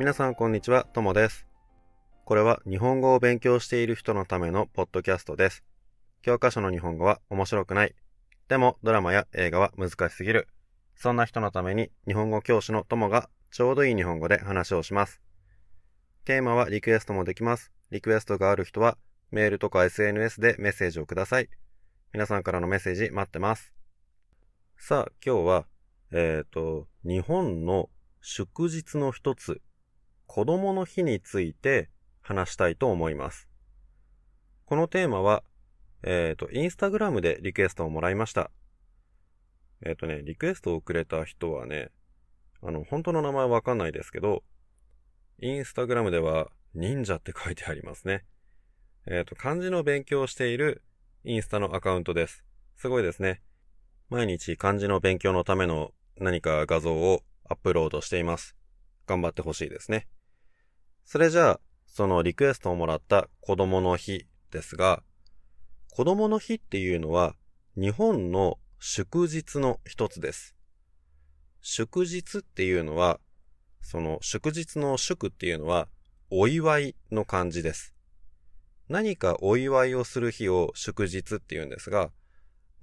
皆さんこんにちは、ともです。これは日本語を勉強している人のためのポッドキャストです。教科書の日本語は面白くない。でもドラマや映画は難しすぎる。そんな人のために日本語教師のともがちょうどいい日本語で話をします。テーマはリクエストもできます。リクエストがある人はメールとか SNS でメッセージをください。皆さんからのメッセージ待ってます。さあ、今日は、えっ、と、日本の祝日の一つ、子供の日について話したいと思います。このテーマは、えっ、と、インスタグラムでリクエストをもらいました。えっ、とね、リクエストをくれた人はね、あの、本当の名前わかんないですけど、インスタグラムでは忍者って書いてありますね。えっ、と、漢字の勉強をしているインスタのアカウントです。すごいですね。毎日漢字の勉強のための何か画像をアップロードしています。頑張ってほしいですね。それじゃあ、そのリクエストをもらった子供の日ですが、子供の日っていうのは日本の祝日の一つです。祝日っていうのは、その祝日の祝っていうのはお祝いの漢字です。何かお祝いをする日を祝日って言うんですが、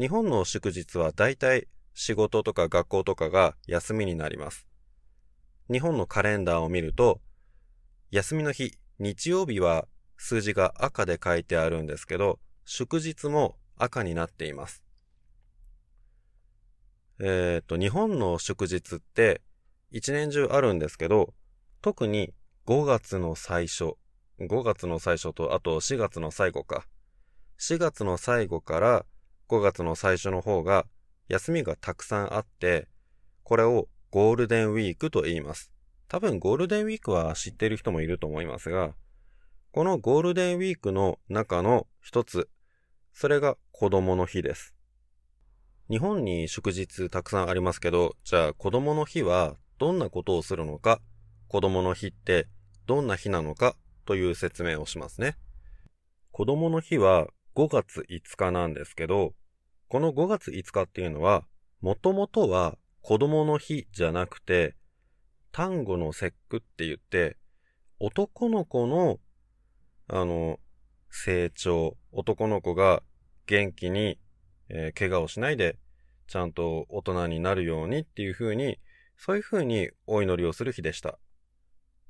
日本の祝日は大体仕事とか学校とかが休みになります。日本のカレンダーを見ると、休みの日、日曜日は数字が赤で書いてあるんですけど、祝日も赤になっています。えっ、と、日本の祝日って一年中あるんですけど、特に5月の最初、5月の最初とあと4月の最後か。4月の最後から5月の最初の方が休みがたくさんあって、これをゴールデンウィークと言います。多分ゴールデンウィークは知っている人もいると思いますが、このゴールデンウィークの中の一つ、それが子供の日です。日本に祝日たくさんありますけど、じゃあ子供の日はどんなことをするのか、子供の日ってどんな日なのかという説明をしますね。子供の日は5月5日なんですけど、この5月5日っていうのは、もともとは子供の日じゃなくて、単語の節句って言って、男の子の、あの、成長、男の子が元気に、えー怪我をしないで、ちゃんと大人になるようにっていう風に、そういう風にお祈りをする日でした。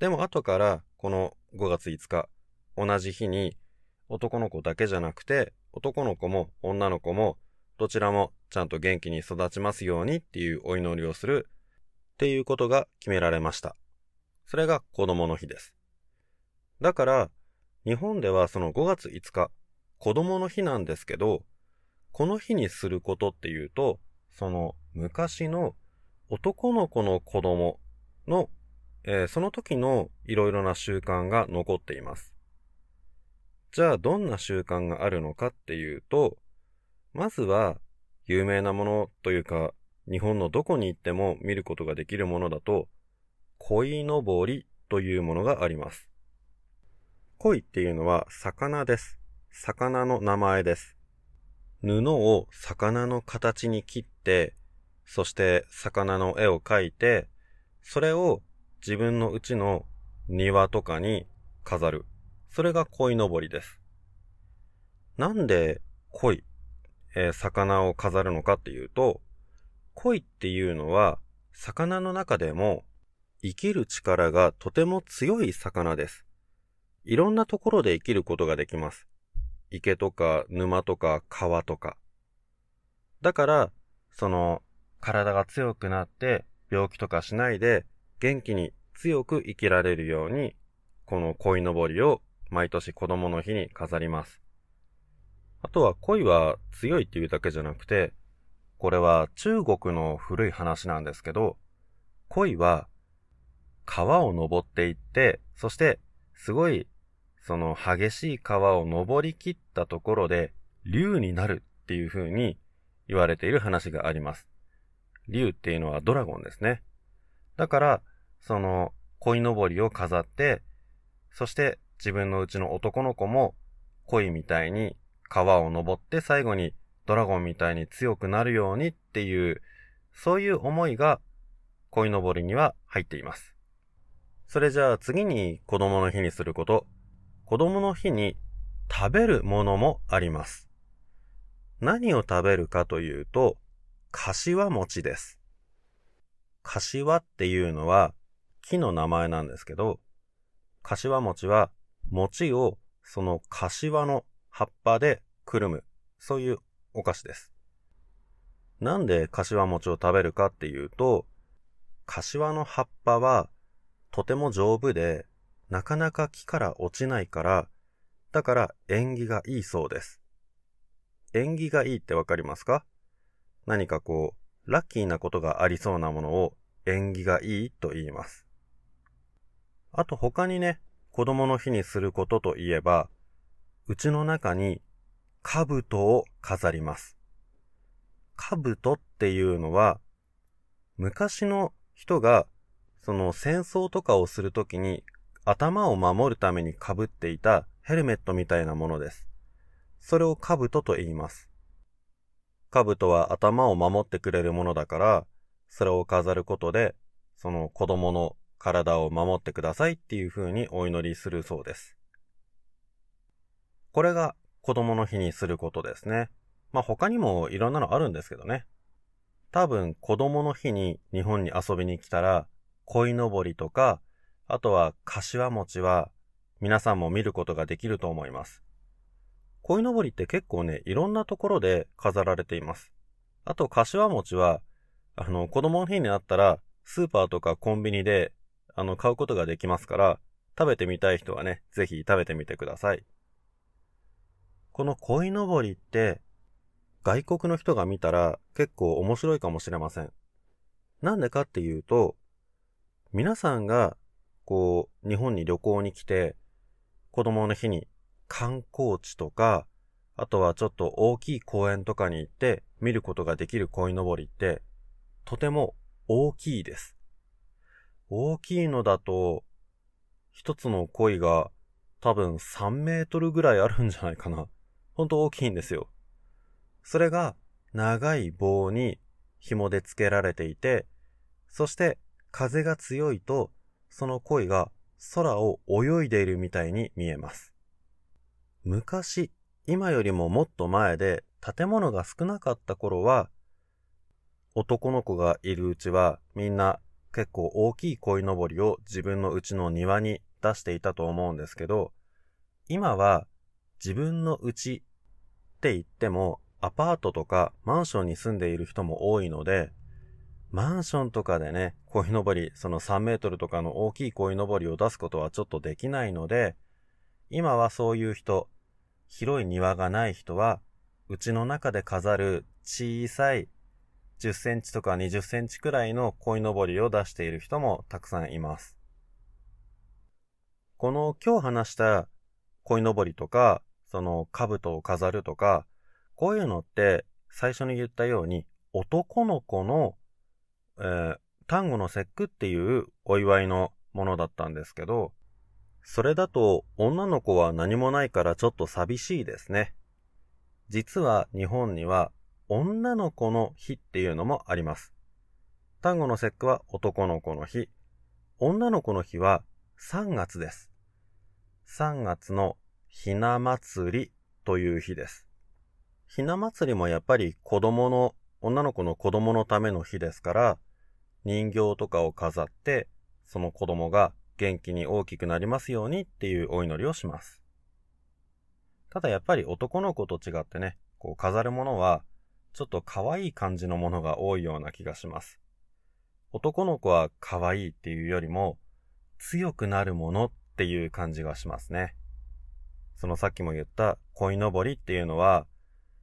でも後から、この5月5日、同じ日に、男の子だけじゃなくて、男の子も女の子も、どちらもちゃんと元気に育ちますようにっていうお祈りをするっていうことが決められました。それが子供の日です。だから、日本ではその5月5日、子供の日なんですけど、この日にすることっていうと、その昔の男の子の子供の、えーその時のいろいろな習慣が残っています。じゃあどんな習慣があるのかっていうと、まずは有名なものというか、日本のどこに行っても見ることができるものだと、鯉のぼりというものがあります。鯉っていうのは魚です。魚の名前です。布を魚の形に切って、そして魚の絵を描いて、それを自分の家の庭とかに飾る。それが鯉のぼりです。なんで鯉、えー魚を飾るのかっていうと、鯉っていうのは魚の中でも生きる力がとても強い魚です。いろんなところで生きることができます。池とか沼とか川とか。だから、その体が強くなって病気とかしないで元気に強く生きられるように、この鯉のぼりを毎年子供の日に飾ります。あとは鯉は強いっていうだけじゃなくて、これは中国の古い話なんですけど、鯉は川を登っていって、そしてすごいその激しい川を登り切ったところで竜になるっていう風に言われている話があります。竜っていうのはドラゴンですね。だから、その鯉のぼりを飾って、そして自分のうちの男の子も鯉みたいに川を登って最後にドラゴンみたいに強くなるようにっていう、そういう思いが鯉のぼりには入っています。それじゃあ次に子供の日にすること。子供の日に食べるものもあります。何を食べるかというと、柏餅です。柏っていうのは木の名前なんですけど、柏餅は餅をその柏の葉っぱでくるむ、そういうお菓子です。なんで柏餅を食べるかっていうと、柏の葉っぱはとても丈夫で、なかなか木から落ちないから、だから縁起がいいそうです。縁起がいいってわかりますか？何かこう、ラッキーなことがありそうなものを縁起がいいと言います。あと他にね、子供の日にすることといえば、うちの中に兜を飾ります。兜っていうのは、昔の人が、その戦争とかをするときに頭を守るために被っていたヘルメットみたいなものです。それを兜と言います。兜は頭を守ってくれるものだから、それを飾ることで、その子供の体を守ってくださいっていう風にお祈りするそうです。これが子供の日にすることですね。まあ他にもいろんなのあるんですけどね。多分子供の日に日本に遊びに来たら、鯉のぼりとか、あとは柏餅は皆さんも見ることができると思います。鯉のぼりって結構ね、いろんなところで飾られています。あと、柏餅は、あの、子供の日になったら、スーパーとかコンビニで、あの、買うことができますから、食べてみたい人はね、ぜひ食べてみてください。この鯉のぼりって、外国の人が見たら結構面白いかもしれません。なんでかっていうと、皆さんが、こう、日本に旅行に来て、子供の日に観光地とか、あとはちょっと大きい公園とかに行って見ることができる鯉のぼりって、とても大きいです。大きいのだと、一つの鯉が多分3メートルぐらいあるんじゃないかな。ほんと大きいんですよ。それが長い棒に紐で付けられていて、そして風が強いと、その鯉が空を泳いでいるみたいに見えます。昔、今よりももっと前で建物が少なかった頃は、男の子がいるうちはみんな結構大きい鯉のぼりを自分の家の庭に出していたと思うんですけど、今は自分の家って言ってもアパートとかマンションに住んでいる人も多いので、マンションとかでね、鯉のぼり、その3メートルとかの大きい鯉のぼりを出すことはちょっとできないので、今はそういう人、広い庭がない人は、うちの中で飾る小さい10センチとか20センチくらいの鯉のぼりを出している人もたくさんいます。この今日話した鯉のぼりとか、その兜を飾るとか、こういうのって最初に言ったように男の子の、えー、単語の節句っていうお祝いのものだったんですけど、それだと女の子は何もないからちょっと寂しいですね。実は日本には女の子の日っていうのもあります。単語の節句は男の子の日。女の子の日は3月です。3月のひな祭りという日です。ひな祭りもやっぱり子供の、女の子の子供のための日ですから、人形とかを飾って、その子供が元気に大きくなりますようにっていうお祈りをします。ただやっぱり男の子と違ってね、こう飾るものは、ちょっと可愛い感じのものが多いような気がします。男の子は可愛いっていうよりも、強くなるものっていう感じがしますね。そのさっきも言った鯉のぼりっていうのは、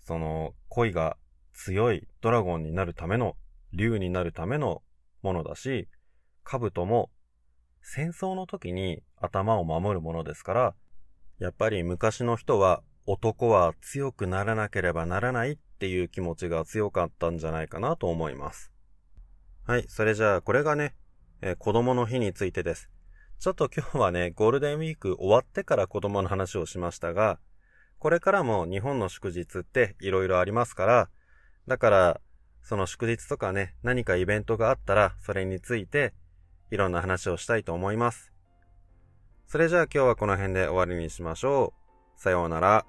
その恋が強いドラゴンになるための、竜になるためのものだし、兜も戦争の時に頭を守るものですから、やっぱり昔の人は男は強くならなければならないっていう気持ちが強かったんじゃないかなと思います。はい、それじゃあこれがね、えー、子供の日についてです。ちょっと今日はね、ゴールデンウィーク終わってから子供の話をしましたが、これからも日本の祝日って色々ありますから、だから、その祝日とかね、何かイベントがあったら、それについていろんな話をしたいと思います。それじゃあ今日はこの辺で終わりにしましょう。さようなら。